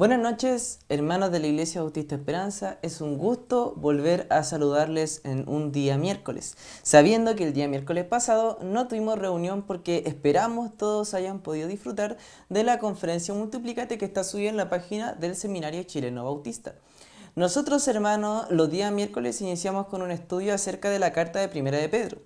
Buenas noches, hermanos de la Iglesia Bautista Esperanza. Es un gusto volver a saludarles en un día miércoles, sabiendo que el día miércoles pasado no tuvimos reunión porque esperamos todos hayan podido disfrutar de la conferencia Multiplicate que está subida en la página del Seminario Chileno Bautista. Nosotros, hermanos, los días miércoles iniciamos con un estudio acerca de la carta de Primera de Pedro.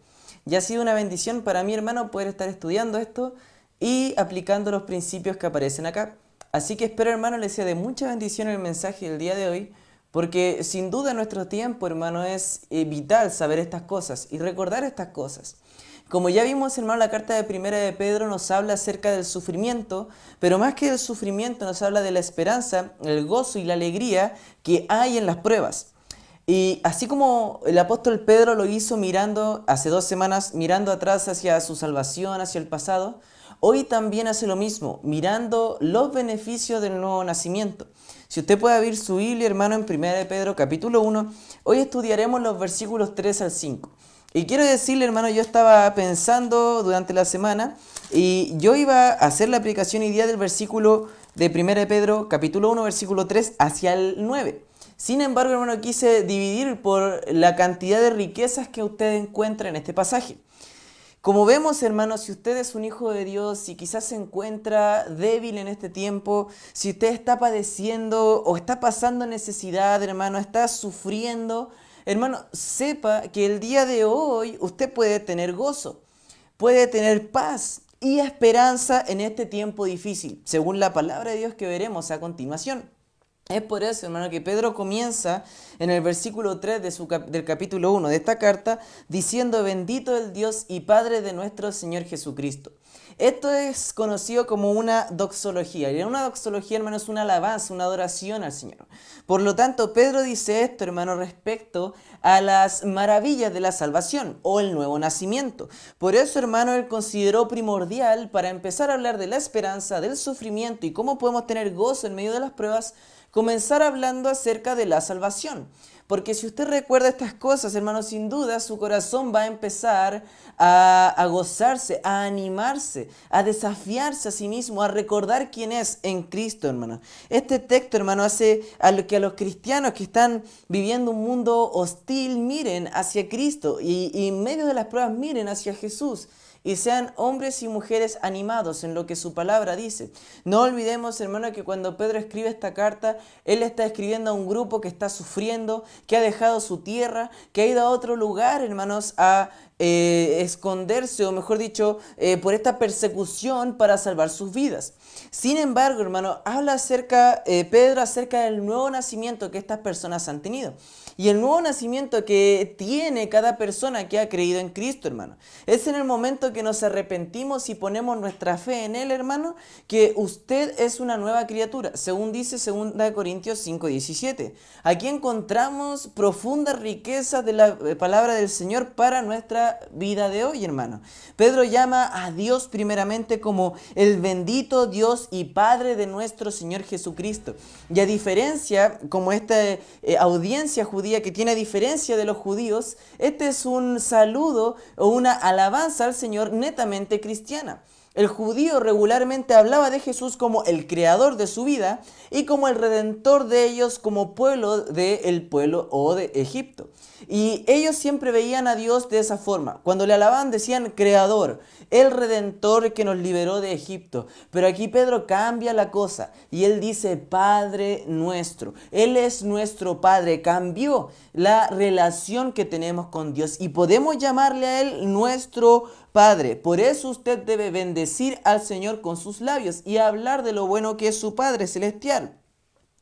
Y ha sido una bendición para mi hermano poder estar estudiando esto y aplicando los principios que aparecen acá. Así que espero, hermano, les sea de mucha bendición el mensaje del día de hoy, porque sin duda en nuestro tiempo, hermano, es eh, vital saber estas cosas y recordar estas cosas. Como ya vimos, hermano, la carta de primera de Pedro nos habla acerca del sufrimiento, pero más que del sufrimiento nos habla de la esperanza, el gozo y la alegría que hay en las pruebas. Y así como el apóstol Pedro lo hizo mirando hace dos semanas, mirando atrás hacia su salvación, hacia el pasado, hoy también hace lo mismo, mirando los beneficios del nuevo nacimiento. Si usted puede abrir su Biblia, hermano, en 1 de Pedro capítulo 1, hoy estudiaremos los versículos 3 al 5. Y quiero decirle, hermano, yo estaba pensando durante la semana y yo iba a hacer la aplicación hoy día del versículo de 1 de Pedro capítulo 1, versículo 3 hacia el 9. Sin embargo, hermano, quise dividir por la cantidad de riquezas que usted encuentra en este pasaje. Como vemos, hermanos, si usted es un hijo de Dios y quizás se encuentra débil en este tiempo, si usted está padeciendo o está pasando necesidad, hermano, está sufriendo, hermano, sepa que el día de hoy usted puede tener gozo, puede tener paz y esperanza en este tiempo difícil, según la palabra de Dios que veremos a continuación. Es por eso, hermano, que Pedro comienza en el versículo 3 de su del capítulo 1 de esta carta diciendo, bendito el Dios y Padre de nuestro Señor Jesucristo. Esto es conocido como una doxología. Y una doxología, hermano, es una alabanza, una adoración al Señor. Por lo tanto, Pedro dice esto, hermano, respecto a las maravillas de la salvación o el nuevo nacimiento. Por eso, hermano, él consideró primordial para empezar a hablar de la esperanza, del sufrimiento y cómo podemos tener gozo en medio de las pruebas, comenzar hablando acerca de la salvación. Porque si usted recuerda estas cosas, hermano, sin duda su corazón va a empezar a, gozarse, a animarse, a desafiarse a sí mismo, a recordar quién es en Cristo, hermano. Este texto, hermano, hace que a los cristianos que están viviendo un mundo hostil miren hacia Cristo y en medio de las pruebas miren hacia Jesús y sean hombres y mujeres animados en lo que su palabra dice. No olvidemos, hermano, que cuando Pedro escribe esta carta, él está escribiendo a un grupo que está sufriendo, que ha dejado su tierra, que ha ido a otro lugar, hermanos, a eh, esconderse, o mejor dicho, eh, por esta persecución para salvar sus vidas. Sin embargo, hermano, habla acerca, eh, Pedro acerca del nuevo nacimiento que estas personas han tenido. Y el nuevo nacimiento que tiene cada persona que ha creído en Cristo, hermano. Es en el momento que nos arrepentimos y ponemos nuestra fe en Él, hermano, que usted es una nueva criatura, según dice 2 Corintios 5:17. Aquí encontramos profundas riquezas de la palabra del Señor para nuestra vida de hoy, hermano. Pedro llama a Dios primeramente como el bendito Dios y Padre de nuestro Señor Jesucristo. Y a diferencia, como esta eh, audiencia judía que tiene a diferencia de los judíos, este es un saludo o una alabanza al Señor netamente cristiana. El judío regularmente hablaba de Jesús como el creador de su vida y como el redentor de ellos como pueblo del pueblo o de Egipto. Y ellos siempre veían a Dios de esa forma. Cuando le alababan decían creador, el redentor que nos liberó de Egipto. Pero aquí Pedro cambia la cosa y él dice Padre nuestro. Él es nuestro Padre. Cambió la relación que tenemos con Dios y podemos llamarle a Él nuestro Padre. Por eso usted debe bendecir al Señor con sus labios y hablar de lo bueno que es su Padre celestial.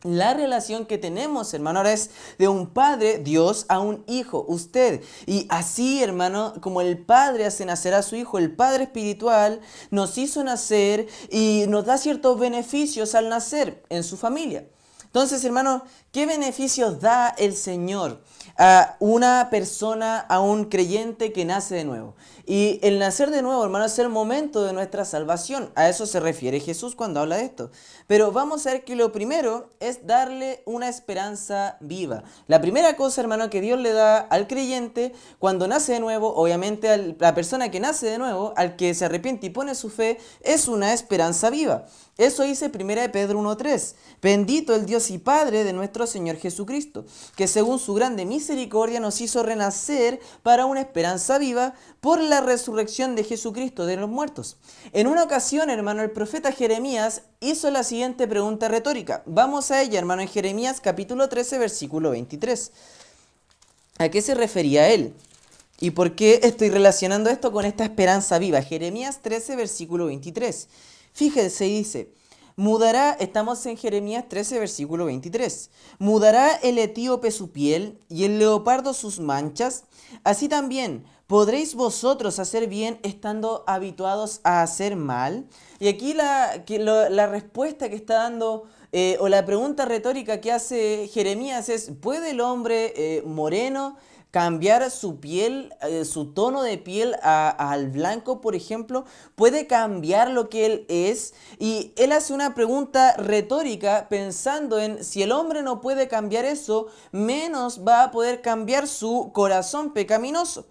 La relación que tenemos, hermano, es de un padre, Dios, a un hijo, usted. Y así, hermano, como el padre hace nacer a su hijo, el padre espiritual nos hizo nacer y nos da ciertos beneficios al nacer en su familia. Entonces, hermano, ¿qué beneficios da el Señor a una persona, a un creyente que nace de nuevo? Y el nacer de nuevo, hermano, es el momento de nuestra salvación. A eso se refiere Jesús cuando habla de esto. Pero vamos a ver que lo primero es darle una esperanza viva. La primera cosa, hermano, que Dios le da al creyente cuando nace de nuevo, obviamente a la persona que nace de nuevo, al que se arrepiente y pone su fe, es una esperanza viva. Eso dice 1 Pedro 1.3. Bendito el Dios y Padre de nuestro Señor Jesucristo, que según su grande misericordia nos hizo renacer para una esperanza viva por la resurrección de Jesucristo de los muertos. En una ocasión, hermano, el profeta Jeremías hizo la siguiente pregunta retórica. Vamos a ella, hermano, en Jeremías capítulo 13, versículo 23. ¿A qué se refería él? ¿Y por qué estoy relacionando esto con esta esperanza viva? Jeremías 13, versículo 23. Fíjense, dice, mudará, estamos en Jeremías 13, versículo 23, mudará el etíope su piel y el leopardo sus manchas, así también podréis vosotros hacer bien estando habituados a hacer mal. Y aquí la, respuesta que está dando... Eh, o la pregunta retórica que hace Jeremías es, ¿puede el hombre eh, moreno cambiar su piel, eh, su tono de piel al blanco, por ejemplo, puede cambiar lo que él es. Y él hace una pregunta retórica pensando en si el hombre no puede cambiar eso, menos va a poder cambiar su corazón pecaminoso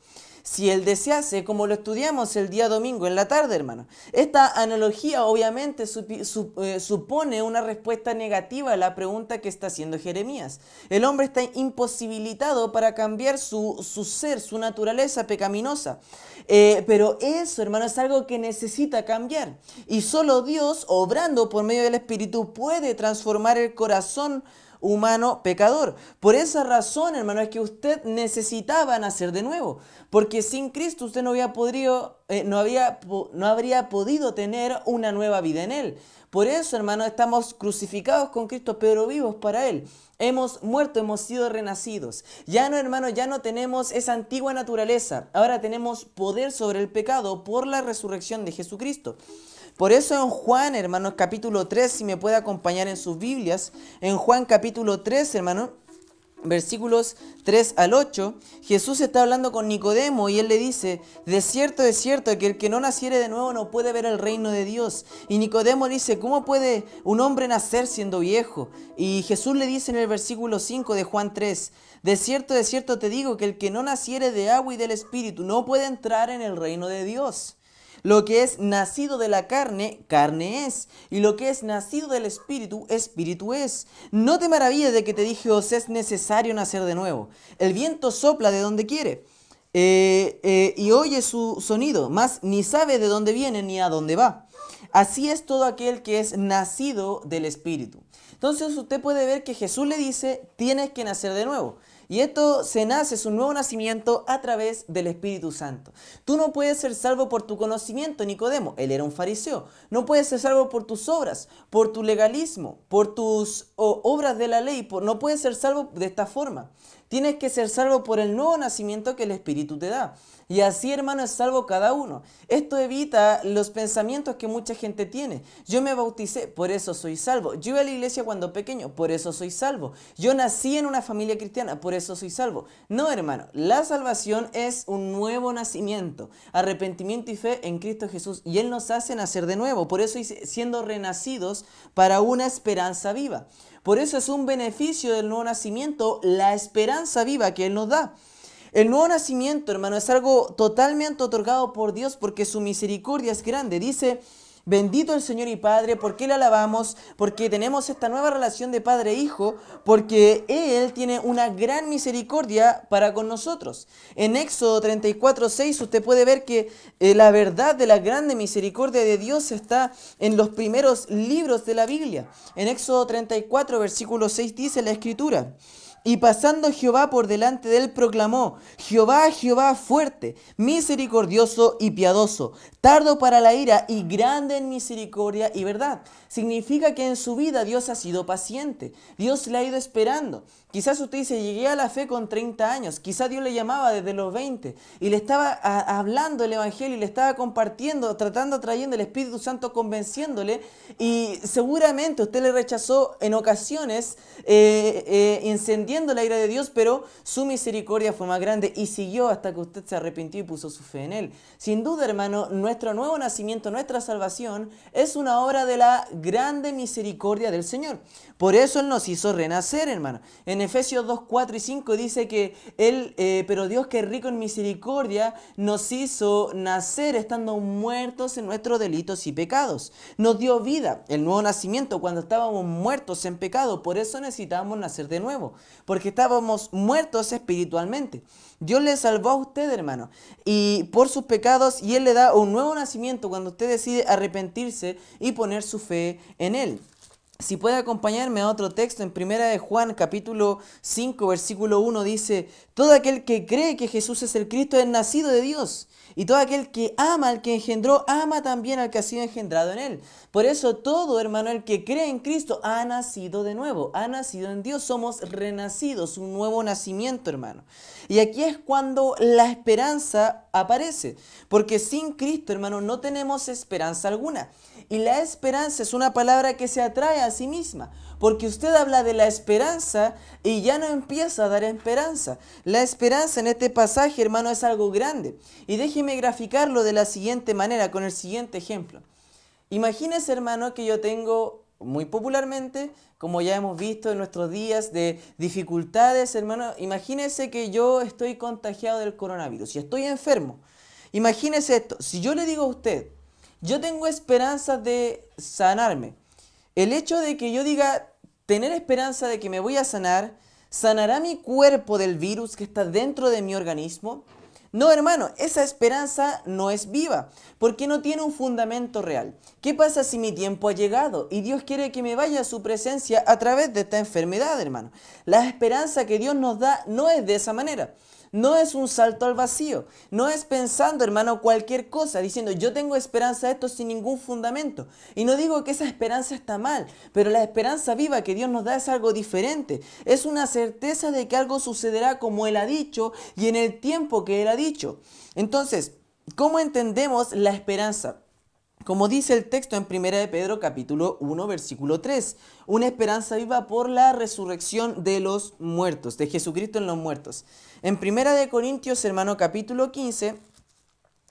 si él desease, como lo estudiamos el día domingo en la tarde, hermano. Esta analogía obviamente eh, supone una respuesta negativa a la pregunta que está haciendo Jeremías. El hombre está imposibilitado para cambiar su, ser, su naturaleza pecaminosa. Eh, pero eso, hermano, es algo que necesita cambiar. Y solo Dios, obrando por medio del Espíritu, puede transformar el corazón humano pecador. Por esa razón, hermano, es que usted necesitaba nacer de nuevo. Porque sin Cristo usted no, había podido, eh, no, había, no habría podido tener una nueva vida en Él. Por eso, hermano, estamos crucificados con Cristo, pero vivos para Él. Hemos muerto, hemos sido renacidos. Ya no, hermano, ya no tenemos esa antigua naturaleza. Ahora tenemos poder sobre el pecado por la resurrección de Jesucristo. Por eso en Juan, hermanos, capítulo 3, si me puede acompañar en sus Biblias, en Juan capítulo 3, hermano, versículos 3 al 8, Jesús está hablando con Nicodemo y él le dice, de cierto, de cierto, que el que no naciere de nuevo no puede ver el reino de Dios. Y Nicodemo dice, ¿cómo puede un hombre nacer siendo viejo? Y Jesús le dice en el versículo 5 de Juan 3, de cierto, de cierto te digo que el que no naciere de agua y del Espíritu no puede entrar en el reino de Dios. Lo que es nacido de la carne, carne es. Y lo que es nacido del espíritu, espíritu es. No te maravilles de que te dije, os es necesario nacer de nuevo. El viento sopla de donde quiere. Eh, eh, y oye su sonido, mas ni sabe de dónde viene ni a dónde va. Así es todo aquel que es nacido del Espíritu. Entonces usted puede ver que Jesús le dice, tienes que nacer de nuevo. Y esto se nace, es un nuevo nacimiento a través del Espíritu Santo. Tú no puedes ser salvo por tu conocimiento, Nicodemo. Él era un fariseo. No puedes ser salvo por tus obras, por tu legalismo, por tus obras de la ley. no puedes ser salvo de esta forma. Tienes que ser salvo por el nuevo nacimiento que el Espíritu te da. Y así, hermano, es salvo cada uno. Esto evita los pensamientos que mucha gente tiene. Yo me bauticé, por eso soy salvo. Yo iba a la iglesia cuando pequeño, por eso soy salvo. Yo nací en una familia cristiana, por eso soy salvo. No, hermano, la salvación es un nuevo nacimiento, arrepentimiento y fe en Cristo Jesús. Y Él nos hace nacer de nuevo. Por eso siendo renacidos para una esperanza viva. Por eso es un beneficio del nuevo nacimiento, la esperanza viva que Él nos da. El nuevo nacimiento, hermano, es algo totalmente otorgado por Dios porque su misericordia es grande. Dice, bendito el Señor y Padre, porque le alabamos, porque tenemos esta nueva relación de Padre e Hijo, porque Él tiene una gran misericordia para con nosotros. En Éxodo 34, 6 usted puede ver que eh, la verdad de la grande misericordia de Dios está en los primeros libros de la Biblia. En Éxodo 34, versículo 6 dice la Escritura. Y pasando Jehová por delante de él, proclamó, Jehová, Jehová fuerte, misericordioso y piadoso, tardo para la ira y grande en misericordia y verdad. Significa que en su vida Dios ha sido paciente, Dios le ha ido esperando. Quizás usted dice, llegué a la fe con 30 años, quizás Dios le llamaba desde los 20 y le estaba hablando el Evangelio y le estaba compartiendo, tratando, trayendo el Espíritu Santo, convenciéndole y seguramente usted le rechazó en ocasiones eh, eh ardiendo la ira de Dios, pero su misericordia fue más grande y siguió hasta que usted se arrepintió y puso su fe en Él. Sin duda, hermano, nuestro nuevo nacimiento, nuestra salvación, es una obra de la grande misericordia del Señor. Por eso Él nos hizo renacer, hermano. Efesios 2, 4 y 5 dice que Él, eh, pero Dios que es rico en misericordia, nos hizo nacer estando muertos en nuestros delitos y pecados. Nos dio vida, el nuevo nacimiento, cuando estábamos muertos en pecado. Por eso necesitábamos nacer de nuevo, porque estábamos muertos espiritualmente. Dios le salvó a usted, hermano, y por sus pecados, y Él le da un nuevo nacimiento cuando usted decide arrepentirse y poner su fe en Él. Si puede acompañarme a otro texto, en primera de Juan capítulo 5 versículo 1 dice, todo aquel que cree que Jesús es el Cristo es nacido de Dios. Y todo aquel que ama al que engendró, ama también al que ha sido engendrado en él. Por eso todo hermano, el que cree en Cristo, ha nacido de nuevo, ha nacido en Dios. Somos renacidos, un nuevo nacimiento, hermano. Y aquí es cuando la esperanza aparece. Porque sin Cristo, hermano, no tenemos esperanza alguna. Y la esperanza es una palabra que se atrae a sí misma. Porque usted habla de la esperanza y ya no empieza a dar esperanza. La esperanza en este pasaje, hermano, es algo grande. Y déjeme graficarlo de la siguiente manera, con el siguiente ejemplo. Imagínese, hermano, que yo tengo muy popularmente, como ya hemos visto en nuestros días de dificultades, hermano, imagínese que yo estoy contagiado del coronavirus y estoy enfermo. Imagínese esto, si yo le digo a usted, yo tengo esperanza de sanarme, el hecho de que yo diga, tener esperanza de que me voy a sanar, ¿sanará mi cuerpo del virus que está dentro de mi organismo? No, hermano, esa esperanza no es viva, porque no tiene un fundamento real. ¿Qué pasa si mi tiempo ha llegado y Dios quiere que me vaya a su presencia a través de esta enfermedad, hermano? La esperanza que Dios nos da no es de esa manera. No es un salto al vacío. No es pensando, hermano, cualquier cosa, diciendo yo tengo esperanza de esto sin ningún fundamento. Y no digo que esa esperanza está mal, pero la esperanza viva que Dios nos da es algo diferente. Es una certeza de que algo sucederá como Él ha dicho y en el tiempo que Él ha dicho. Entonces, ¿cómo entendemos la esperanza? Como dice el texto en 1 de Pedro capítulo 1 versículo 3, una esperanza viva por la resurrección de los muertos, de Jesucristo en los muertos. En 1 de Corintios, hermano, capítulo 15,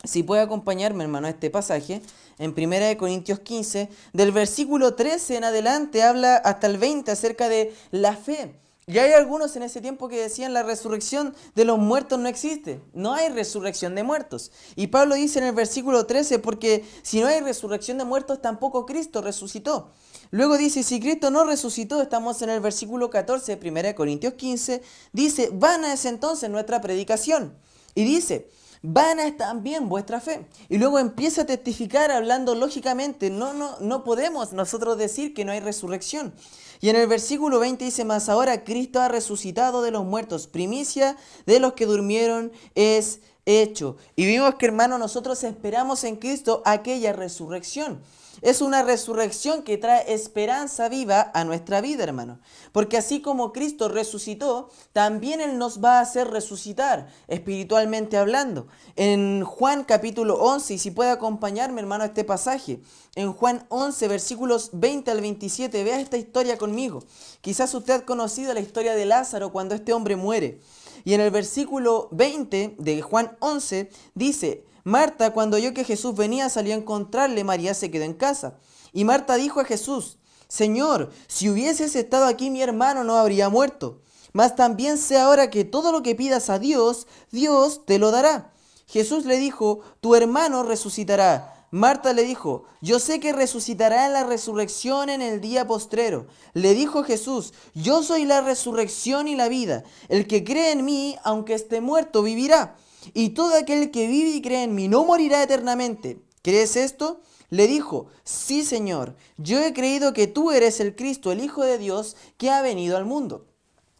si puede acompañarme, hermano, a este pasaje, en 1 de Corintios 15, del versículo 13 en adelante habla hasta el 20 acerca de la fe. Y hay algunos en ese tiempo que decían la resurrección de los muertos no existe. No hay resurrección de muertos. Y Pablo dice en el versículo 13, porque si no hay resurrección de muertos, tampoco Cristo resucitó. Luego dice, si Cristo no resucitó, estamos en el versículo 14 de 1 Corintios 15, dice, vana es entonces nuestra predicación. Y dice, vana es también vuestra fe. Y luego empieza a testificar hablando lógicamente, no, no, no podemos nosotros decir que no hay resurrección. Y en el versículo 20 dice, más ahora Cristo ha resucitado de los muertos, primicia de los que durmieron es hecho. Y vimos que hermano, nosotros esperamos en Cristo aquella resurrección. Es una resurrección que trae esperanza viva a nuestra vida, hermano. Porque así como Cristo resucitó, también Él nos va a hacer resucitar, espiritualmente hablando. En Juan capítulo 11, y si puede acompañarme, hermano, a este pasaje. En Juan 11, versículos 20 al 27, vea esta historia conmigo. Quizás usted ha conocido la historia de Lázaro cuando este hombre muere. Y en el versículo 20 de Juan 11 dice, Marta, cuando oyó que Jesús venía, salió a encontrarle, María se quedó en casa. Y Marta dijo a Jesús, Señor, si hubieses estado aquí mi hermano no habría muerto. Mas también sé ahora que todo lo que pidas a Dios, Dios te lo dará. Jesús le dijo, tu hermano resucitará. Marta le dijo, yo sé que resucitará en la resurrección en el día postrero. Le dijo Jesús, yo soy la resurrección y la vida. El que cree en mí, aunque esté muerto, vivirá. Y todo aquel que vive y cree en mí no morirá eternamente. ¿Crees esto? Le dijo, sí Señor, yo he creído que tú eres el Cristo, el Hijo de Dios, que ha venido al mundo.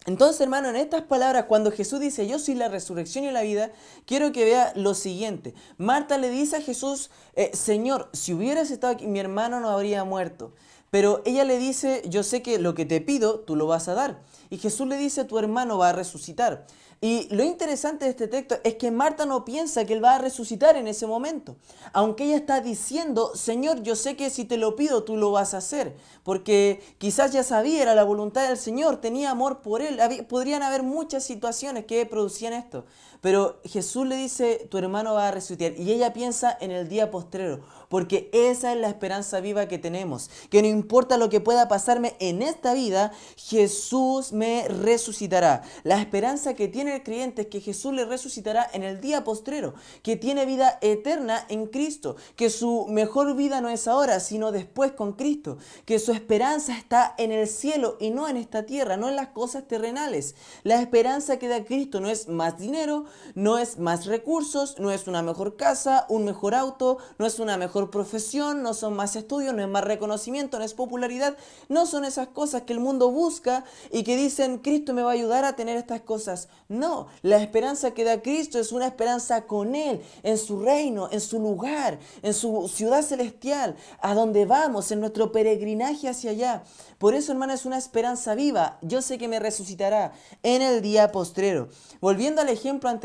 Entonces, hermano, en estas palabras, cuando Jesús dice, yo soy la resurrección y la vida, quiero que vea lo siguiente. Marta le dice a Jesús, eh, Señor, si hubieras estado aquí, mi hermano no habría muerto. Pero ella le dice, yo sé que lo que te pido, tú lo vas a dar. Y Jesús le dice, tu hermano va a resucitar. Y lo interesante de este texto es que Marta no piensa que él va a resucitar en ese momento. Aunque ella está diciendo, Señor, yo sé que si te lo pido tú lo vas a hacer. Porque quizás ya sabía, era la voluntad del Señor, tenía amor por él. podrían haber muchas situaciones que producían esto. Pero Jesús le dice, tu hermano va a resucitar. Y ella piensa en el día postrero. Porque esa es la esperanza viva que tenemos. Que no importa lo que pueda pasarme en esta vida, Jesús me resucitará. La esperanza que tiene el creyente es que Jesús le resucitará en el día postrero, que tiene vida eterna en Cristo, que su mejor vida no es ahora, sino después con Cristo, que su esperanza está en el cielo y no en esta tierra, no en las cosas terrenales. La esperanza que da Cristo no es más dinero, no es más recursos, no es una mejor casa, un mejor auto, no es una mejor profesión, no son más estudios, no es más reconocimiento, no es popularidad, no son esas cosas que el mundo busca y que dicen Cristo me va a ayudar a tener estas cosas. No, la esperanza que da Cristo es una esperanza con Él, en su reino, en su lugar, en su ciudad celestial, a donde vamos, en nuestro peregrinaje hacia allá. Por eso, hermana, es una esperanza viva. Yo sé que me resucitará en el día postrero. Volviendo al ejemplo anterior,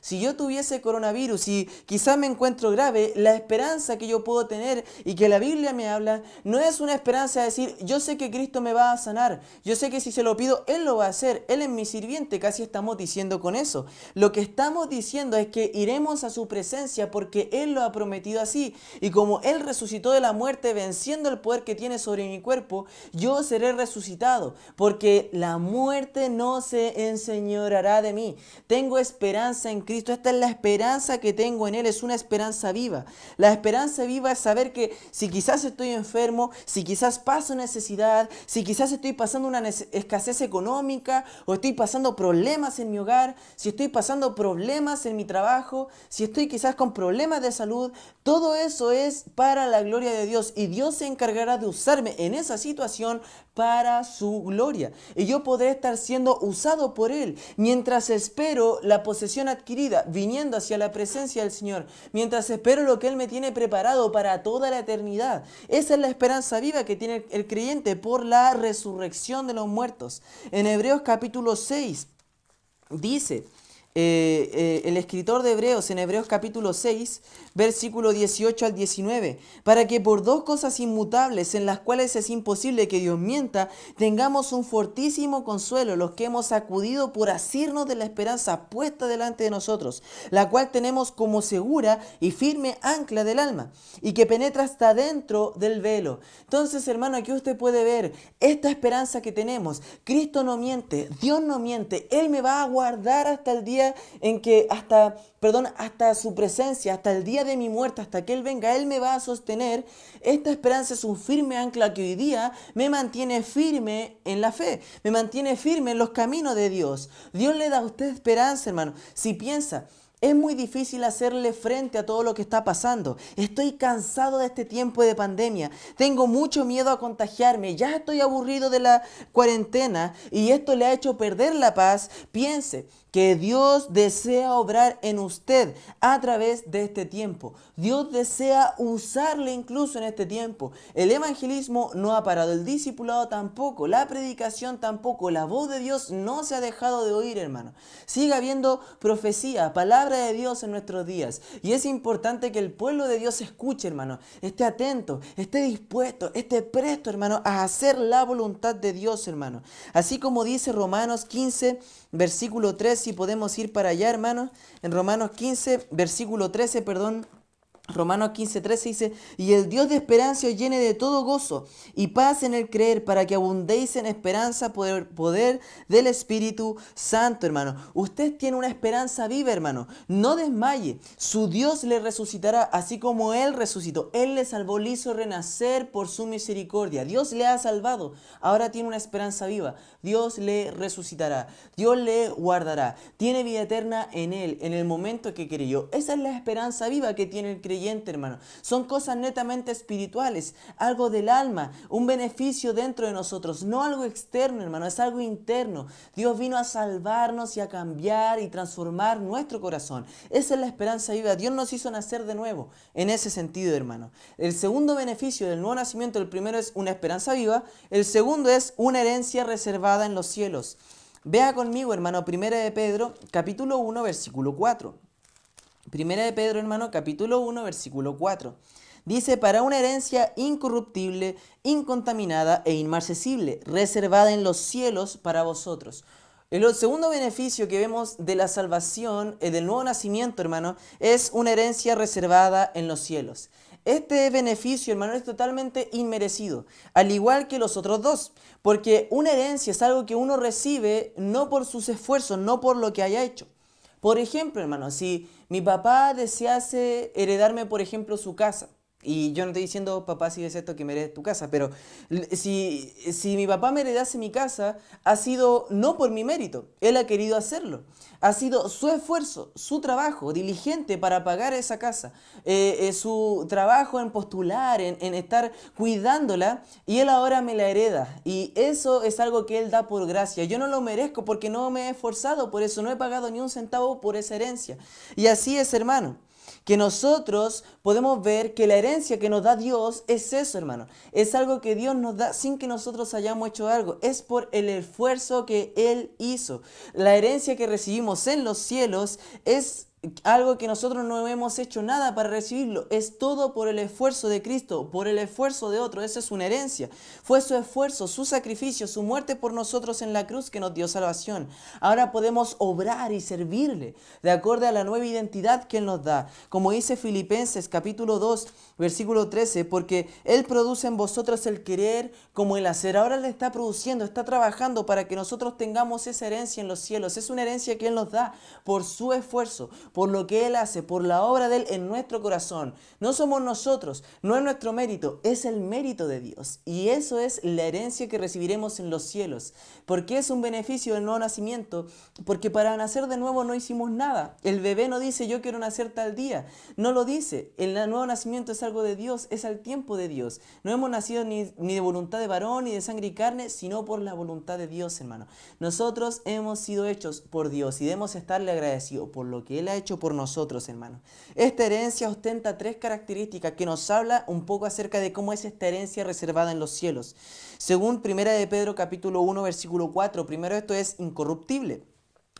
si yo tuviese coronavirus y quizás me encuentro grave, la esperanza que yo puedo tener y que la Biblia me habla, no es una esperanza de decir, yo sé que Cristo me va a sanar, yo sé que si se lo pido, Él lo va a hacer, Él es mi sirviente, casi estamos diciendo con eso. Lo que estamos diciendo es que iremos a su presencia porque Él lo ha prometido así. Y como Él resucitó de la muerte venciendo el poder que tiene sobre mi cuerpo, yo seré resucitado porque la muerte no se enseñorará de mí. Tengo esperanza en Cristo. Esta es la esperanza que tengo en Él. Es una esperanza viva. La esperanza viva es saber que si quizás estoy enfermo, si quizás paso necesidad, si quizás estoy pasando una escasez económica o estoy pasando problemas en mi hogar, si estoy pasando problemas en mi trabajo, si estoy quizás con problemas de salud, todo eso es para la gloria de Dios y Dios se encargará de usarme en esa situación para su gloria. Y yo podré estar siendo usado por Él mientras espero la posesión adquirida, viniendo hacia la presencia del Señor, mientras espero lo que Él me tiene preparado para toda la eternidad. Esa es la esperanza viva que tiene el creyente por la resurrección de los muertos. En Hebreos capítulo 6 dice, eh, eh, el escritor de Hebreos en Hebreos capítulo 6, versículo 18 al 19, para que por dos cosas inmutables en las cuales es imposible que Dios mienta, tengamos un fortísimo consuelo los que hemos acudido por asirnos de la esperanza puesta delante de nosotros, la cual tenemos como segura y firme ancla del alma, y que penetra hasta dentro del velo. Entonces, hermano, aquí usted puede ver esta esperanza que tenemos. Cristo no miente, Dios no miente, Él me va a guardar hasta el día en que hasta, perdón, hasta su presencia, hasta el día de mi muerte, hasta que Él venga, Él me va a sostener. Esta esperanza es un firme ancla que hoy día me mantiene firme en la fe, me mantiene firme en los caminos de Dios. Dios le da a usted esperanza, hermano. Si piensa, es muy difícil hacerle frente a todo lo que está pasando. Estoy cansado de este tiempo de pandemia. Tengo mucho miedo a contagiarme. Ya estoy aburrido de la cuarentena y esto le ha hecho perder la paz. Piense, que Dios desea obrar en usted a través de este tiempo. Dios desea usarle incluso en este tiempo. El evangelismo no ha parado, el discipulado tampoco, la predicación tampoco, la voz de Dios no se ha dejado de oír, hermano. Sigue habiendo profecía, palabra de Dios en nuestros días. Y es importante que el pueblo de Dios escuche, hermano, esté atento, esté dispuesto, esté presto, hermano, a hacer la voluntad de Dios, hermano. Así como dice Romanos 15, versículo 3, si podemos ir para allá, hermanos, en Romanos 15, versículo 13, perdón. Romanos 15, 13 dice, y el Dios de esperanza os llene de todo gozo y paz en el creer para que abundéis en esperanza por el poder del Espíritu Santo, hermano. Usted tiene una esperanza viva, hermano. No desmaye. Su Dios le resucitará así como Él resucitó. Él le salvó, le hizo renacer por su misericordia. Dios le ha salvado. Ahora tiene una esperanza viva. Dios le resucitará. Dios le guardará. Tiene vida eterna en Él, en el momento que creyó. Esa es la esperanza viva que tiene el creyente hermano. Son cosas netamente espirituales, algo del alma, un beneficio dentro de nosotros, no algo externo, hermano, es algo interno. Dios vino a salvarnos y a cambiar y transformar nuestro corazón. Esa es la esperanza viva. Dios nos hizo nacer de nuevo en ese sentido, hermano. El segundo beneficio del nuevo nacimiento, el primero es una esperanza viva, el segundo es una herencia reservada en los cielos. Vea conmigo, hermano, Primera de Pedro, capítulo 1, versículo 4. Primera de Pedro, hermano, capítulo 1, versículo 4. Dice, para una herencia incorruptible, incontaminada e inmarcesible, reservada en los cielos para vosotros. El segundo beneficio que vemos de la salvación, eh, del nuevo nacimiento, hermano, es una herencia reservada en los cielos. Este beneficio, hermano, es totalmente inmerecido, al igual que los otros dos, porque una herencia es algo que uno recibe no por sus esfuerzos, no por lo que haya hecho. Por ejemplo, hermano, si mi papá desease heredarme, por ejemplo, su casa, y yo no estoy diciendo, papá, si es esto que me tu casa, pero si, si mi papá me heredase mi casa, ha sido no por mi mérito, él ha querido hacerlo. Ha sido su esfuerzo, su trabajo diligente para pagar esa casa, eh, eh, su trabajo en postular, en, en estar cuidándola, y él ahora me la hereda. Y eso es algo que él da por gracia. Yo no lo merezco porque no me he esforzado, por eso no he pagado ni un centavo por esa herencia. Y así es, hermano que nosotros podemos ver que la herencia que nos da Dios es eso, hermano. Es algo que Dios nos da sin que nosotros hayamos hecho algo. Es por el esfuerzo que Él hizo. La herencia que recibimos en los cielos es algo que nosotros no hemos hecho nada para recibirlo. Es todo por el esfuerzo de Cristo, por el esfuerzo de otro. Esa es una herencia. Fue su esfuerzo, su sacrificio, su muerte por nosotros en la cruz que nos dio salvación. Ahora podemos obrar y servirle de acuerdo a la nueva identidad que Él nos da. Como dice Filipenses capítulo 2, versículo 13, porque Él produce en vosotros el querer como el hacer. Ahora le está produciendo, está trabajando para que nosotros tengamos esa herencia en los cielos. Es una herencia que Él nos da por su esfuerzo por lo que Él hace, por la obra de Él en nuestro corazón. No somos nosotros, no es nuestro mérito, es el mérito de Dios. Y eso es la herencia que recibiremos en los cielos. porque es un beneficio del nuevo nacimiento? Porque para nacer de nuevo no hicimos nada. El bebé no dice yo quiero nacer tal día. No lo dice. El nuevo nacimiento es algo de Dios, es al tiempo de Dios. No hemos nacido ni, ni de voluntad de varón ni de sangre y carne, sino por la voluntad de Dios, hermano. Nosotros hemos sido hechos por Dios y debemos estarle agradecidos por lo que Él ha hecho por nosotros, hermanos. Esta herencia ostenta tres características que nos habla un poco acerca de cómo es esta herencia reservada en los cielos. Según Primera de Pedro capítulo 1 versículo 4, primero esto es incorruptible.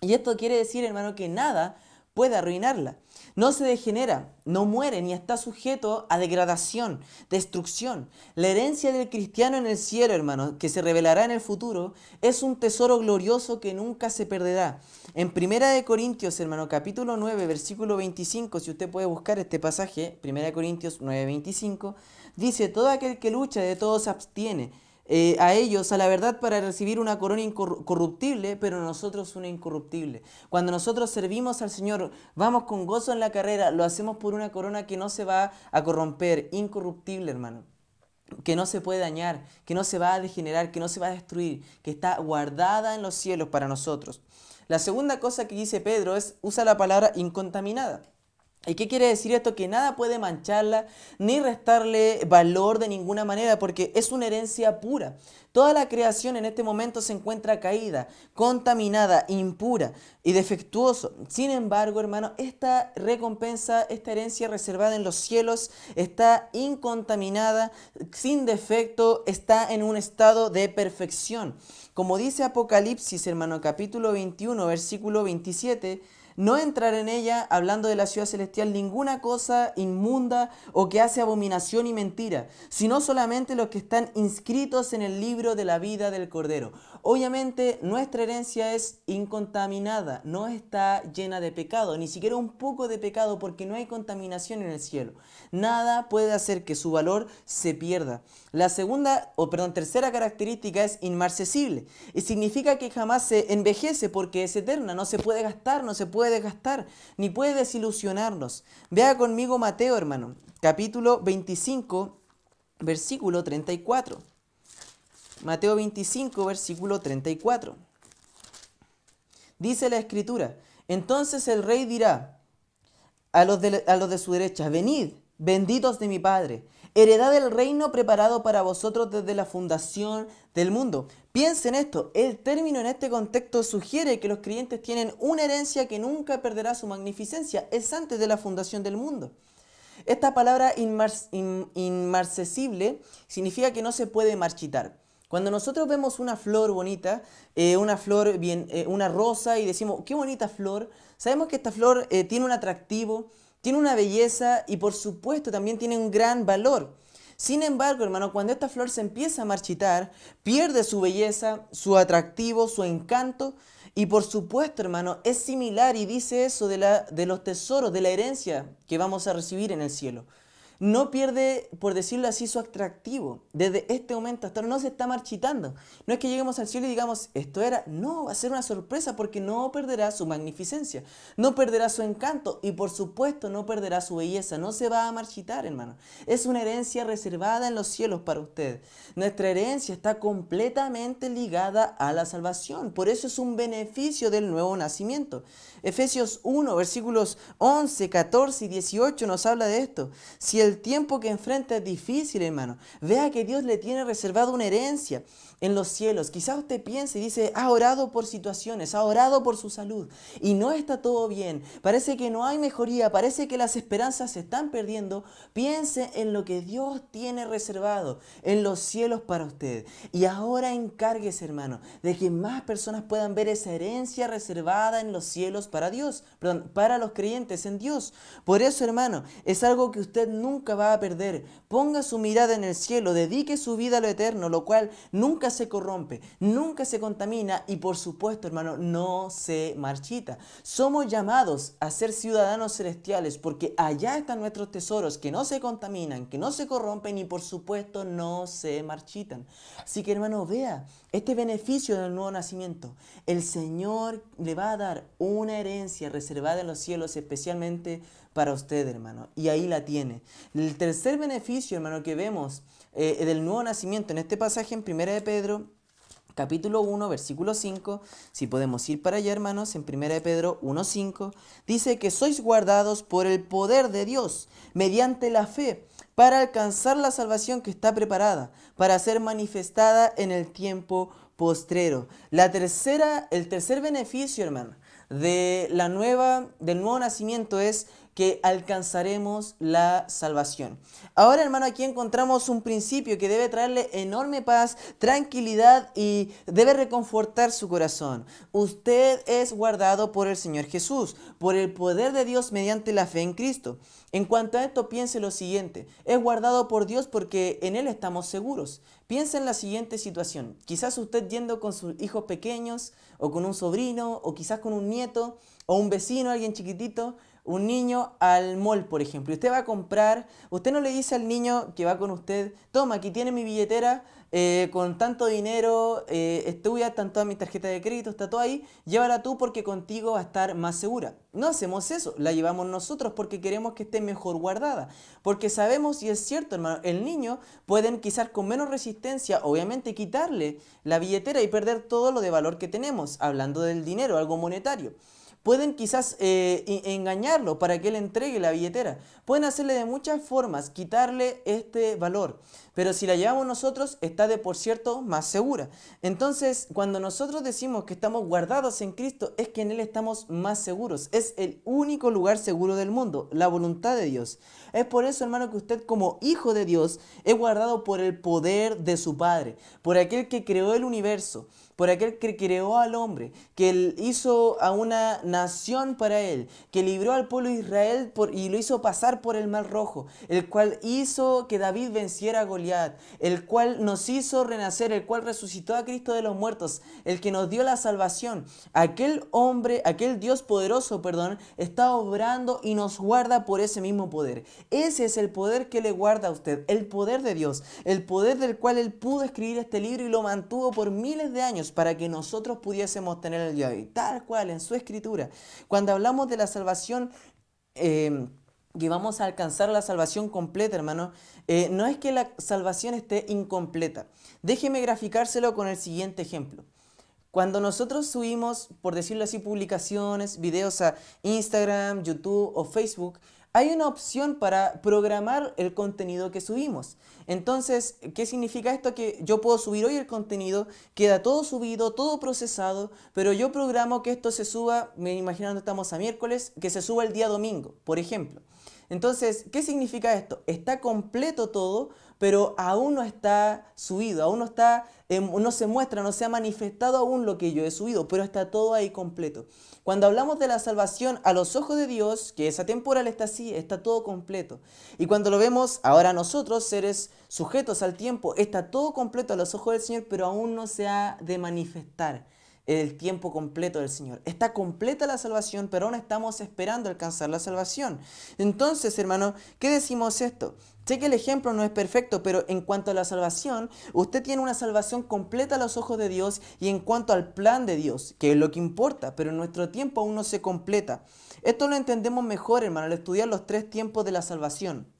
Y esto quiere decir, hermano, que nada puede arruinarla. No se degenera, no muere ni está sujeto a degradación, destrucción. La herencia del cristiano en el cielo, hermano, que se revelará en el futuro, es un tesoro glorioso que nunca se perderá. En Primera de Corintios, hermano, capítulo 9, versículo 25, si usted puede buscar este pasaje, Primera de Corintios 9, 25, dice, todo aquel que lucha de todo se abstiene eh, a ellos a la verdad para recibir una corona incorruptible, pero nosotros una incorruptible. Cuando nosotros servimos al Señor, vamos con gozo en la carrera, lo hacemos por una corona que no se va a corromper, incorruptible, hermano que no se puede dañar, que no se va a degenerar, que no se va a destruir, que está guardada en los cielos para nosotros. La segunda cosa que dice Pedro es, usa la palabra incontaminada. ¿Y qué quiere decir esto? Que nada puede mancharla ni restarle valor de ninguna manera porque es una herencia pura. Toda la creación en este momento se encuentra caída, contaminada, impura y defectuoso. Sin embargo, hermano, esta recompensa, esta herencia reservada en los cielos está incontaminada, sin defecto, está en un estado de perfección. Como dice Apocalipsis, hermano, capítulo 21, versículo 27, no entrar en ella, hablando de la ciudad celestial, ninguna cosa inmunda o que hace abominación y mentira, sino solamente los que están inscritos en el libro de la vida del Cordero. Obviamente nuestra herencia es incontaminada, no está llena de pecado, ni siquiera un poco de pecado porque no hay contaminación en el cielo. Nada puede hacer que su valor se pierda. La segunda, o perdón, tercera característica es inmarcesible y significa que jamás se envejece porque es eterna, no se puede gastar, no se puede gastar, ni puede desilusionarnos. Vea conmigo Mateo, hermano, capítulo 25, versículo 34. Mateo 25, versículo 34. Dice la escritura, entonces el rey dirá a los de, a los de su derecha, venid benditos de mi Padre, heredad del reino preparado para vosotros desde la fundación del mundo. Piensen esto, el término en este contexto sugiere que los creyentes tienen una herencia que nunca perderá su magnificencia, es antes de la fundación del mundo. Esta palabra inmarcesible significa que no se puede marchitar. Cuando nosotros vemos una flor bonita, eh, una flor bien, eh, una rosa y decimos, qué bonita flor, sabemos que esta flor eh, tiene un atractivo, tiene una belleza y por supuesto también tiene un gran valor. Sin embargo, hermano, cuando esta flor se empieza a marchitar, pierde su belleza, su atractivo, su encanto. Y por supuesto, hermano, es similar y dice eso de, la, de los tesoros, de la herencia que vamos a recibir en el cielo no pierde, por decirlo así, su atractivo. Desde este momento hasta no se está marchitando. No es que lleguemos al cielo y digamos, esto era, no, va a ser una sorpresa porque no perderá su magnificencia, no perderá su encanto y por supuesto no perderá su belleza, no se va a marchitar, hermano. Es una herencia reservada en los cielos para usted. Nuestra herencia está completamente ligada a la salvación, por eso es un beneficio del nuevo nacimiento. Efesios 1, versículos 11, 14 y 18 nos habla de esto. Si el tiempo que enfrenta es difícil, hermano, vea que Dios le tiene reservado una herencia en los cielos. Quizás usted piense y dice, ha orado por situaciones, ha orado por su salud y no está todo bien. Parece que no hay mejoría, parece que las esperanzas se están perdiendo. Piense en lo que Dios tiene reservado en los cielos para usted. Y ahora encárguese, hermano, de que más personas puedan ver esa herencia reservada en los cielos para Dios, perdón, para los creyentes en Dios. Por eso, hermano, es algo que usted nunca va a perder. Ponga su mirada en el cielo, dedique su vida a lo eterno, lo cual nunca se corrompe, nunca se contamina y por supuesto, hermano, no se marchita. Somos llamados a ser ciudadanos celestiales porque allá están nuestros tesoros que no se contaminan, que no se corrompen y por supuesto no se marchitan. Así que, hermano, vea este beneficio del nuevo nacimiento. El Señor le va a dar una herencia reservada en los cielos especialmente para usted, hermano. Y ahí la tiene. El tercer beneficio, hermano, que vemos eh, del nuevo nacimiento en este pasaje en 1 de Pedro, capítulo 1, versículo 5, si podemos ir para allá, hermanos, en 1 de Pedro 1, 5, dice que sois guardados por el poder de Dios mediante la fe para alcanzar la salvación que está preparada, para ser manifestada en el tiempo postrero. La tercera, el tercer beneficio, hermano, de la nueva, del nuevo nacimiento es que alcanzaremos la salvación. Ahora, hermano, aquí encontramos un principio que debe traerle enorme paz, tranquilidad y debe reconfortar su corazón. Usted es guardado por el Señor Jesús, por el poder de Dios mediante la fe en Cristo. En cuanto a esto, piense lo siguiente. Es guardado por Dios porque en Él estamos seguros. Piensa en la siguiente situación. Quizás usted yendo con sus hijos pequeños, o con un sobrino, o quizás con un nieto, o un vecino, alguien chiquitito, un niño al mall, por ejemplo, y usted va a comprar, usted no le dice al niño que va con usted, toma, aquí tiene mi billetera eh, con tanto dinero, eh, estudia, están todas mis tarjetas de crédito, está todo ahí, llévala tú porque contigo va a estar más segura. No hacemos eso, la llevamos nosotros porque queremos que esté mejor guardada, porque sabemos, y es cierto hermano, el niño pueden quizás con menos resistencia, obviamente quitarle la billetera y perder todo lo de valor que tenemos, hablando del dinero, algo monetario. Pueden quizás eh, engañarlo para que él entregue la billetera. Pueden hacerle de muchas formas, quitarle este valor. Pero si la llevamos nosotros, está de por cierto más segura. Entonces, cuando nosotros decimos que estamos guardados en Cristo, es que en Él estamos más seguros. Es el único lugar seguro del mundo, la voluntad de Dios. Es por eso, hermano, que usted como hijo de Dios es guardado por el poder de su Padre, por aquel que creó el universo por aquel que creó al hombre, que hizo a una nación para él, que libró al pueblo de Israel por, y lo hizo pasar por el mar rojo, el cual hizo que David venciera a Goliat, el cual nos hizo renacer, el cual resucitó a Cristo de los muertos, el que nos dio la salvación. Aquel hombre, aquel Dios poderoso, perdón, está obrando y nos guarda por ese mismo poder. Ese es el poder que le guarda a usted, el poder de Dios, el poder del cual él pudo escribir este libro y lo mantuvo por miles de años para que nosotros pudiésemos tener el día de tal cual en su escritura. Cuando hablamos de la salvación, eh, que vamos a alcanzar la salvación completa, hermano, eh, no es que la salvación esté incompleta. Déjeme graficárselo con el siguiente ejemplo. Cuando nosotros subimos, por decirlo así, publicaciones, videos a Instagram, YouTube o Facebook, hay una opción para programar el contenido que subimos. Entonces, ¿qué significa esto? Que yo puedo subir hoy el contenido, queda todo subido, todo procesado, pero yo programo que esto se suba, me imaginando estamos a miércoles, que se suba el día domingo, por ejemplo. Entonces, ¿qué significa esto? Está completo todo, pero aún no está subido, aún no está, em, no se muestra, no se ha manifestado aún lo que yo he subido, pero está todo ahí completo. Cuando hablamos de la salvación a los ojos de Dios, que esa temporal está así, está todo completo. Y cuando lo vemos ahora nosotros, seres sujetos al tiempo, está todo completo a los ojos del Señor, pero aún no se ha de manifestar el tiempo completo del Señor. Está completa la salvación, pero aún estamos esperando alcanzar la salvación. Entonces, hermano, ¿qué decimos esto? Sé que el ejemplo no es perfecto, pero en cuanto a la salvación, usted tiene una salvación completa a los ojos de Dios y en cuanto al plan de Dios, que es lo que importa, pero nuestro tiempo aún no se completa. Esto lo entendemos mejor, hermano, al estudiar los tres tiempos de la salvación.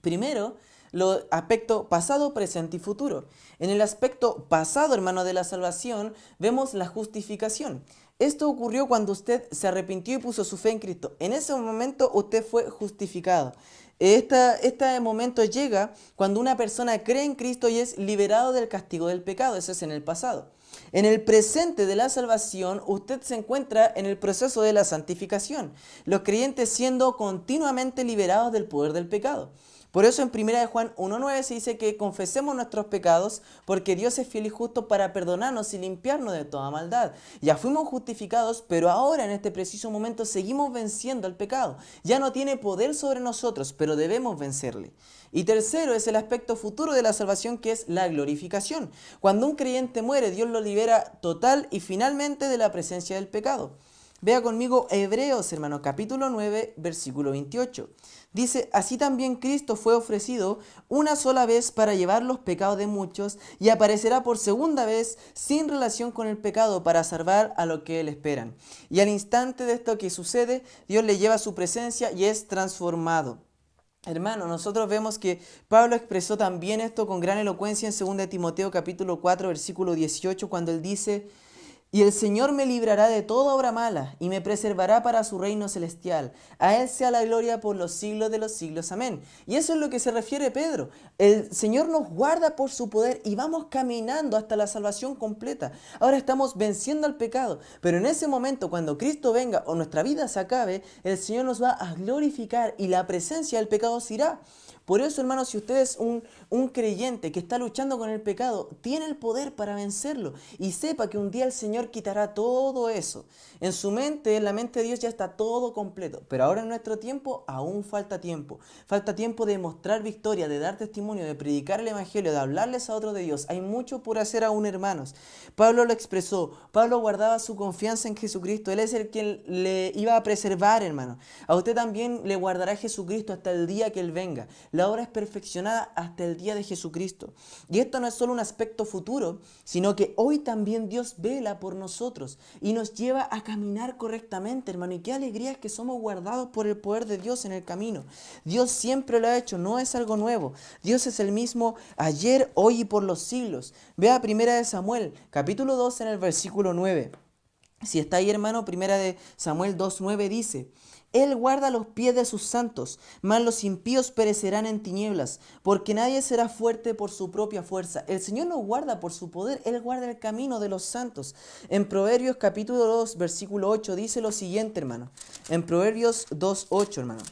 Primero, los aspectos pasado, presente y futuro. En el aspecto pasado, hermano, de la salvación, vemos la justificación. Esto ocurrió cuando usted se arrepintió y puso su fe en Cristo. En ese momento usted fue justificado. este momento llega cuando una persona cree en Cristo y es liberado del castigo del pecado. Eso es en el pasado. En el presente de la salvación, usted se encuentra en el proceso de la santificación. Los creyentes siendo continuamente liberados del poder del pecado. Por eso en 1 Juan 1.9 se dice que confesemos nuestros pecados porque Dios es fiel y justo para perdonarnos y limpiarnos de toda maldad. Ya fuimos justificados, pero ahora en este preciso momento seguimos venciendo al pecado. Ya no tiene poder sobre nosotros, pero debemos vencerle. Y tercero es el aspecto futuro de la salvación que es la glorificación. Cuando un creyente muere, Dios lo libera total y finalmente de la presencia del pecado. Vea conmigo Hebreos, hermano, capítulo 9, versículo 28. Dice, así también Cristo fue ofrecido una sola vez para llevar los pecados de muchos y aparecerá por segunda vez sin relación con el pecado para salvar a lo que él esperan. Y al instante de esto que sucede, Dios le lleva su presencia y es transformado. Hermano, nosotros vemos que Pablo expresó también esto con gran elocuencia en 2 Timoteo capítulo 4 versículo 18 cuando él dice, y el Señor me librará de toda obra mala y me preservará para su reino celestial. A Él sea la gloria por los siglos de los siglos. Amén. Y eso es lo que se refiere Pedro. El Señor nos guarda por su poder y vamos caminando hasta la salvación completa. Ahora estamos venciendo al pecado. Pero en ese momento, cuando Cristo venga o nuestra vida se acabe, el Señor nos va a glorificar y la presencia del pecado se irá. Por eso, hermanos, si usted es un, un creyente que está luchando con el pecado, tiene el poder para vencerlo. Y sepa que un día el Señor quitará todo eso. En su mente, en la mente de Dios ya está todo completo. Pero ahora en nuestro tiempo aún falta tiempo. Falta tiempo de mostrar victoria, de dar testimonio, de predicar el Evangelio, de hablarles a otros de Dios. Hay mucho por hacer aún, hermanos. Pablo lo expresó. Pablo guardaba su confianza en Jesucristo. Él es el que le iba a preservar, hermano. A usted también le guardará Jesucristo hasta el día que Él venga. Obra es perfeccionada hasta el día de Jesucristo. Y esto no es solo un aspecto futuro, sino que hoy también Dios vela por nosotros y nos lleva a caminar correctamente, hermano. Y qué alegría es que somos guardados por el poder de Dios en el camino. Dios siempre lo ha hecho, no es algo nuevo. Dios es el mismo ayer, hoy y por los siglos. Vea primera de Samuel, capítulo 2 en el versículo 9. Si está ahí, hermano, primera de Samuel 2.9 dice, él guarda los pies de sus santos, mas los impíos perecerán en tinieblas, porque nadie será fuerte por su propia fuerza. El Señor nos guarda por su poder, Él guarda el camino de los santos. En Proverbios capítulo 2, versículo 8 dice lo siguiente, hermano. En Proverbios 2, 8, hermano.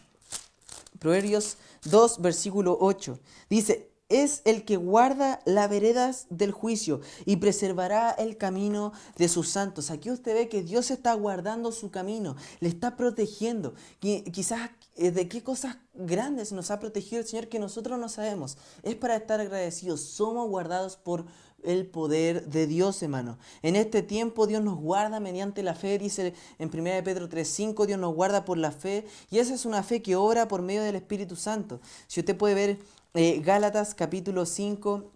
Proverbios 2, versículo 8. Dice, es el que guarda las veredas del juicio y preservará el camino de sus santos. Aquí usted ve que Dios está guardando su camino, le está protegiendo. Quizás eh, de qué cosas grandes nos ha protegido el Señor que nosotros no sabemos. Es para estar agradecidos. Somos guardados por el poder de Dios, hermano. En este tiempo Dios nos guarda mediante la fe, dice en 1 Pedro 3:5, Dios nos guarda por la fe y esa es una fe que obra por medio del Espíritu Santo. Si usted puede ver eh, Gálatas capítulo 5,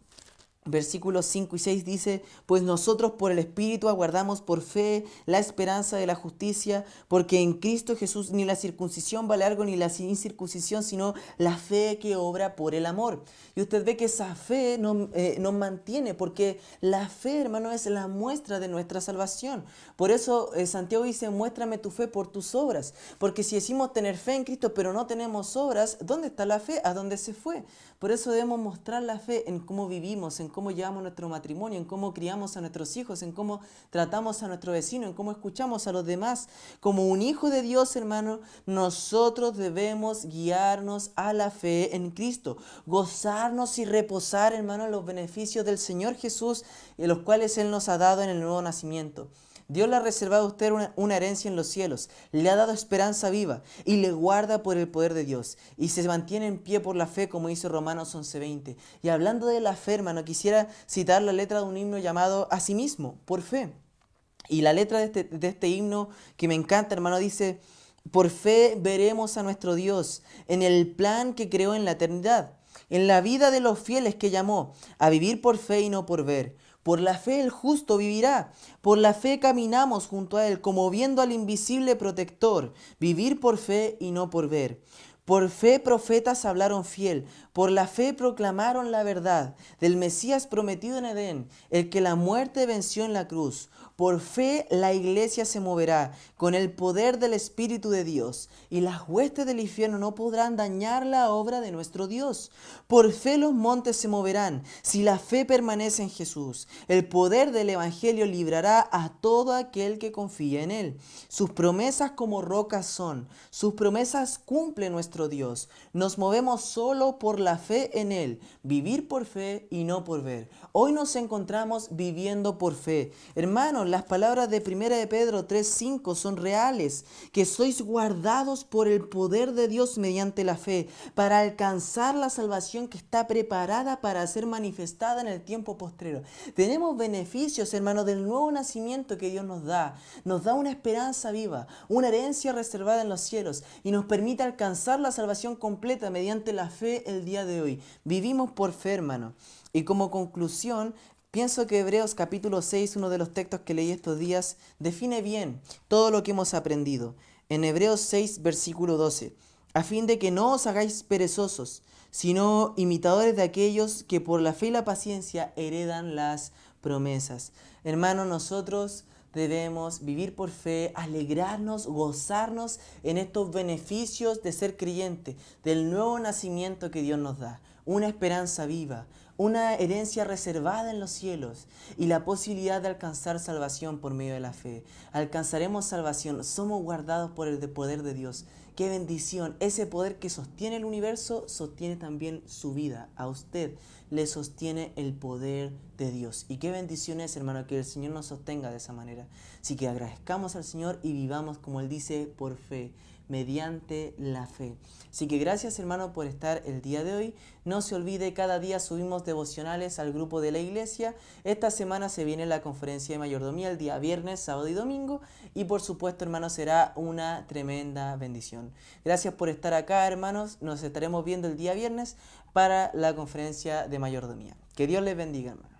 Versículos 5 y 6 dice, pues nosotros por el Espíritu aguardamos por fe la esperanza de la justicia, porque en Cristo Jesús ni la circuncisión vale algo ni la incircuncisión, sino la fe que obra por el amor. Y usted ve que esa fe nos, eh, mantiene, porque la fe, hermano, es la muestra de nuestra salvación. Por eso eh, Santiago dice, muéstrame tu fe por tus obras, porque si decimos tener fe en Cristo, pero no tenemos obras, ¿dónde está la fe? ¿A dónde se fue? Por eso debemos mostrar la fe en cómo vivimos, en cómo llevamos nuestro matrimonio, en cómo criamos a nuestros hijos, en cómo tratamos a nuestro vecino, en cómo escuchamos a los demás. Como un hijo de Dios, hermano, nosotros debemos guiarnos a la fe en Cristo, gozarnos y reposar, hermano, en los beneficios del Señor Jesús, los cuales Él nos ha dado en el nuevo nacimiento. Dios le ha reservado a usted una, herencia en los cielos, le ha dado esperanza viva y le guarda por el poder de Dios y se mantiene en pie por la fe, como dice Romanos 11:20. Y hablando de la fe, hermano, quisiera citar la letra de un himno llamado A sí mismo, por fe. Y la letra de este, de este himno que me encanta, hermano, dice, por fe veremos a nuestro Dios en el plan que creó en la eternidad, en la vida de los fieles que llamó, a vivir por fe y no por ver por la fe el justo vivirá. Por la fe caminamos junto a Él, como viendo al invisible protector. Vivir por fe y no por ver. Por fe profetas hablaron fiel, por la fe proclamaron la verdad del Mesías prometido en Edén, el que la muerte venció en la cruz. Por fe la iglesia se moverá con el poder del Espíritu de Dios, y las huestes del infierno no podrán dañar la obra de nuestro Dios. Por fe los montes se moverán, si la fe permanece en Jesús. El poder del Evangelio librará a todo aquel que confía en Él. Sus promesas como rocas son, sus promesas cumple nuestro Dios. Nos movemos solo por la fe en Él, vivir por fe y no por ver. Hoy nos encontramos viviendo por fe. Hermanos, las palabras de 1 de Pedro 3:5 son reales, que sois guardados por el poder de Dios mediante la fe, para alcanzar la salvación que está preparada para ser manifestada en el tiempo postrero. Tenemos beneficios, hermanos, del nuevo nacimiento que Dios nos da. Nos da una esperanza viva, una herencia reservada en los cielos y nos permite alcanzar la salvación completa mediante la fe el día de hoy. Vivimos por fe, hermano. Y como conclusión, pienso que Hebreos capítulo 6, uno de los textos que leí estos días, define bien todo lo que hemos aprendido. En Hebreos 6, versículo 12, a fin de que no os hagáis perezosos, sino imitadores de aquellos que por la fe y la paciencia heredan las promesas. Hermano, nosotros debemos vivir por fe, alegrarnos, gozarnos en estos beneficios de ser creyente, del nuevo nacimiento que Dios nos da, una esperanza viva, una herencia reservada en los cielos y la posibilidad de alcanzar salvación por medio de la fe. Alcanzaremos salvación, somos guardados por el poder de Dios. Qué bendición. Ese poder que sostiene el universo sostiene también su vida. A usted le sostiene el poder de Dios. Y qué bendición es, hermano, que el Señor nos sostenga de esa manera. Así que agradezcamos al Señor y vivamos, como Él dice, por fe mediante la fe. Así que gracias hermano por estar el día de hoy. No se olvide, cada día subimos devocionales al grupo de la iglesia. Esta semana se viene la conferencia de mayordomía el día viernes, sábado y domingo. Y por supuesto hermano será una tremenda bendición. Gracias por estar acá hermanos. Nos estaremos viendo el día viernes para la conferencia de mayordomía. Que Dios les bendiga hermano.